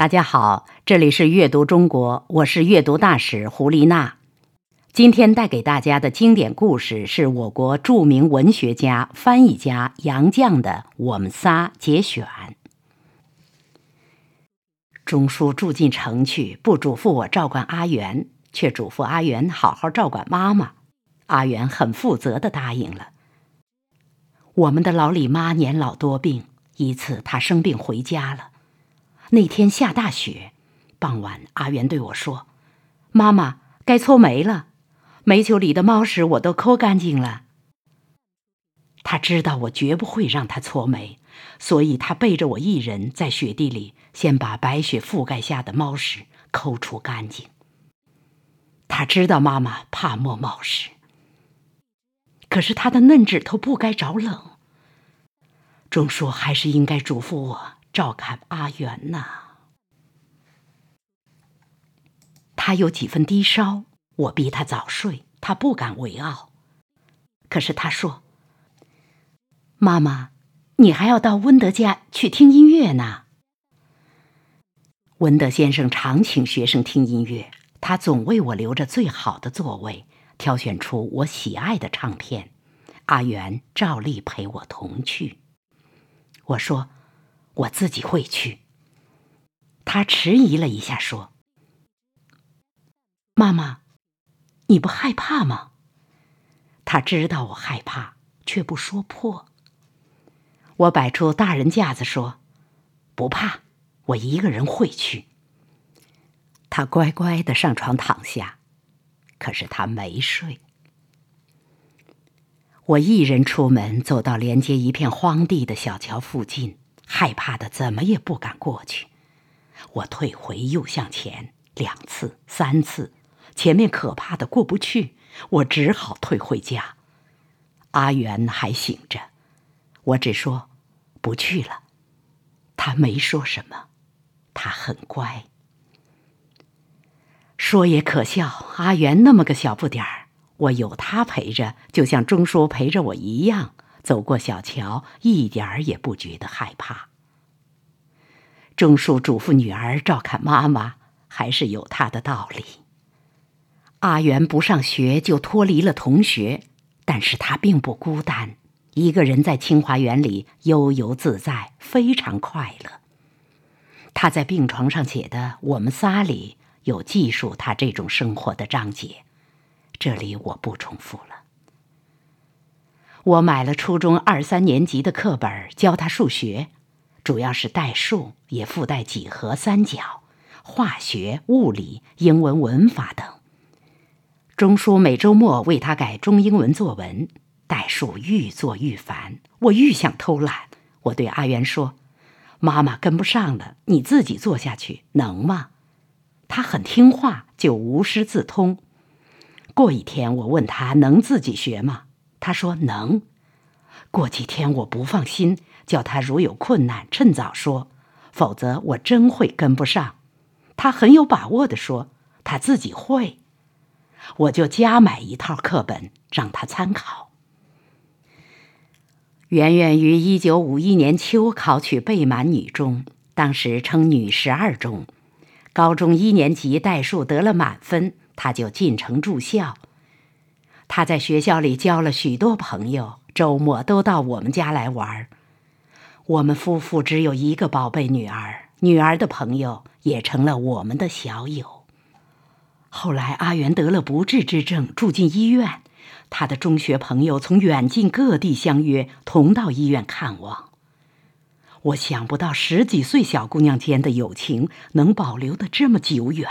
大家好，这里是阅读中国，我是阅读大使胡丽娜。今天带给大家的经典故事是我国著名文学家、翻译家杨绛的《我们仨》节选。钟书住进城去，不嘱咐我照管阿元，却嘱咐阿元好好照管妈妈。阿元很负责的答应了。我们的老李妈年老多病，一次她生病回家了。那天下大雪，傍晚阿元对我说：“妈妈，该搓煤了，煤球里的猫屎我都抠干净了。”他知道我绝不会让他搓煤，所以他背着我一人在雪地里，先把白雪覆盖下的猫屎抠除干净。他知道妈妈怕摸猫屎，可是他的嫩指头不该着冷。钟叔还是应该嘱咐我。照看阿元呐，他有几分低烧，我逼他早睡，他不敢违拗。可是他说：“妈妈，你还要到温德家去听音乐呢。”温德先生常请学生听音乐，他总为我留着最好的座位，挑选出我喜爱的唱片。阿元照例陪我同去。我说。我自己会去。他迟疑了一下，说：“妈妈，你不害怕吗？”他知道我害怕，却不说破。我摆出大人架子说：“不怕，我一个人会去。”他乖乖的上床躺下，可是他没睡。我一人出门，走到连接一片荒地的小桥附近。害怕的怎么也不敢过去，我退回又向前，两次三次，前面可怕的过不去，我只好退回家。阿元还醒着，我只说不去了，他没说什么，他很乖。说也可笑，阿元那么个小不点儿，我有他陪着，就像钟叔陪着我一样。走过小桥，一点儿也不觉得害怕。钟叔嘱咐女儿照看妈妈，还是有他的道理。阿元不上学就脱离了同学，但是他并不孤单，一个人在清华园里悠游自在，非常快乐。他在病床上写的《我们仨》里有记述他这种生活的章节，这里我不重复了。我买了初中二三年级的课本教他数学，主要是代数，也附带几何、三角、化学、物理、英文文法等。钟叔每周末为他改中英文作文，代数愈做愈烦，我愈想偷懒。我对阿元说：“妈妈跟不上了，你自己做下去能吗？”他很听话，就无师自通。过一天，我问他能自己学吗？他说能，过几天我不放心，叫他如有困难趁早说，否则我真会跟不上。他很有把握的说他自己会，我就加买一套课本让他参考。圆圆于一九五一年秋考取备满女中，当时称女十二中，高中一年级代数得了满分，他就进城住校。他在学校里交了许多朋友，周末都到我们家来玩我们夫妇只有一个宝贝女儿，女儿的朋友也成了我们的小友。后来阿元得了不治之症，住进医院，他的中学朋友从远近各地相约，同到医院看望。我想不到十几岁小姑娘间的友情能保留的这么久远，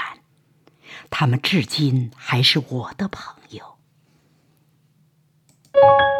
他们至今还是我的朋友。Thank you